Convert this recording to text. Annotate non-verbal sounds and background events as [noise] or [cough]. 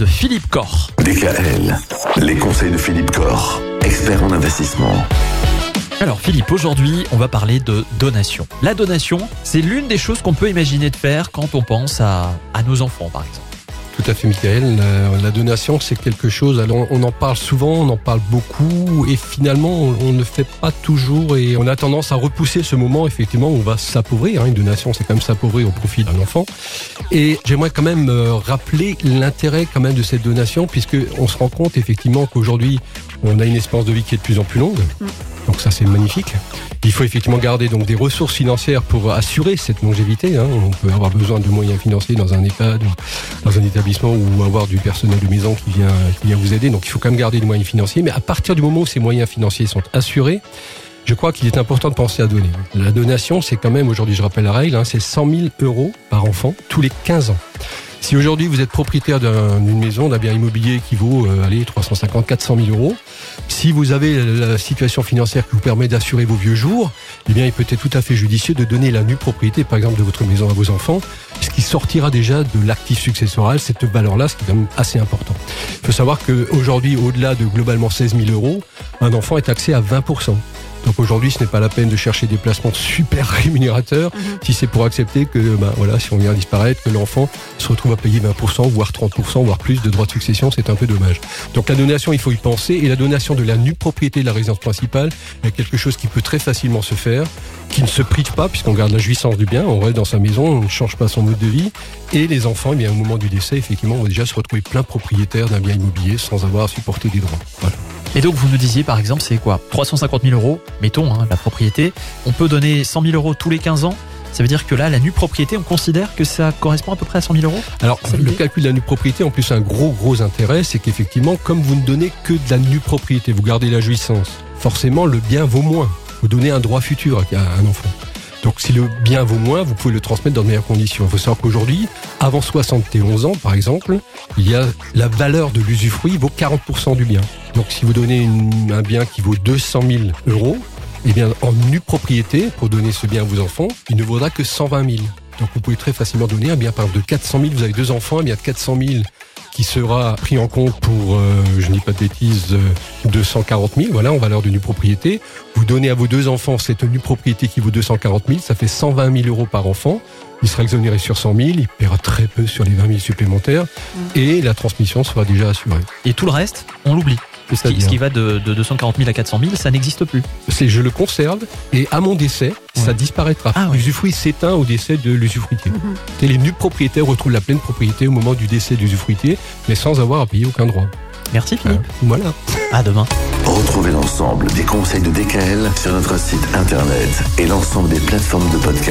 de Philippe Corr. DKL, les conseils de Philippe Corr, expert en investissement. Alors Philippe, aujourd'hui on va parler de donation. La donation, c'est l'une des choses qu'on peut imaginer de faire quand on pense à, à nos enfants par exemple. Tout à fait, Michael. La, la donation, c'est quelque chose. On en parle souvent, on en parle beaucoup, et finalement, on, ne fait pas toujours, et on a tendance à repousser ce moment, effectivement, où on va s'appauvrir. Hein. Une donation, c'est quand même s'appauvrir au profit d'un enfant. Et j'aimerais quand même euh, rappeler l'intérêt quand même de cette donation, puisque on se rend compte effectivement qu'aujourd'hui, on a une espérance de vie qui est de plus en plus longue. Donc ça, c'est magnifique. Il faut effectivement garder donc des ressources financières pour assurer cette longévité. Hein. On peut avoir besoin de moyens financiers dans un EHPAD, dans un établissement ou avoir du personnel de maison qui vient, qui vient vous aider. Donc il faut quand même garder des moyens financiers. Mais à partir du moment où ces moyens financiers sont assurés, je crois qu'il est important de penser à donner. La donation, c'est quand même, aujourd'hui je rappelle la règle, hein, c'est 100 000 euros par enfant tous les 15 ans. Si aujourd'hui vous êtes propriétaire d'un- d'une maison, d'un bien immobilier qui vaut, euh, allez, 350, 400 000 euros, si vous avez la la situation financière qui vous permet d'assurer vos vieux jours, eh bien, il peut être tout à fait judicieux de donner la nue propriété, par exemple, de votre maison à vos enfants, ce qui sortira déjà de l'actif successoral, cette valeur-là, ce qui est quand même assez important. Il faut savoir qu'aujourd'hui, au-delà de globalement 16 000 euros, un enfant est taxé à 20 donc aujourd'hui, ce n'est pas la peine de chercher des placements super [laughs] rémunérateurs si c'est pour accepter que, ben voilà, si on vient disparaître, que l'enfant se retrouve à payer 20%, voire 30%, voire plus de droits de succession, c'est un peu dommage. Donc la donation, il faut y penser, et la donation de la nue propriété de la résidence principale est quelque chose qui peut très facilement se faire, qui ne se prive pas, puisqu'on garde la jouissance du bien, on reste dans sa maison, on ne change pas son mode de vie, et les enfants, eh bien, au moment du décès, effectivement, vont déjà se retrouver plein propriétaires d'un bien immobilier sans avoir à supporter des droits. Voilà. Et donc vous nous disiez par exemple c'est quoi? 350 000 euros, mettons hein, la propriété. On peut donner 100 000 euros tous les 15 ans. Ça veut dire que là la nue propriété, on considère que ça correspond à peu près à 100 000 euros? Alors, le calcul de la nue propriété, en plus, a un gros, gros intérêt, c'est qu'effectivement, comme vous ne donnez que de la nue propriété, vous gardez la jouissance, forcément, le bien vaut moins. Vous donnez un droit futur à un enfant. Donc, si le bien vaut moins, vous pouvez le transmettre dans de meilleures conditions. Il faut savoir qu'aujourd'hui, avant 71 ans, par exemple, il y a la valeur de l'usufruit vaut 40% du bien. Donc, si vous donnez un bien qui vaut 200 000 euros, eh bien, en nue propriété, pour donner ce bien à vos enfants, il ne vaudra que 120 000. Donc vous pouvez très facilement donner un bien par exemple de 400 000, vous avez deux enfants, un bien de 400 000 qui sera pris en compte pour, euh, je dis pas de bêtises, euh, 240 000, voilà, en valeur de nue propriété. Vous donnez à vos deux enfants cette nue propriété qui vaut 240 000, ça fait 120 000 euros par enfant. Il sera exonéré sur 100 000, il paiera très peu sur les 20 000 supplémentaires et la transmission sera déjà assurée. Et tout le reste, on l'oublie. Ce qui, C'est-à-dire ce qui va de, de 240 000 à 400 000, ça n'existe plus. c'est je le conserve et à mon décès, ça disparaîtra. Ah. L'usufruit s'éteint au décès de l'usufruitier. Et les nus propriétaires retrouvent la pleine propriété au moment du décès de l'usufruitier, mais sans avoir à payer aucun droit. Merci Philippe. Voilà. À demain. Retrouvez l'ensemble des conseils de DKL sur notre site internet et l'ensemble des plateformes de podcast.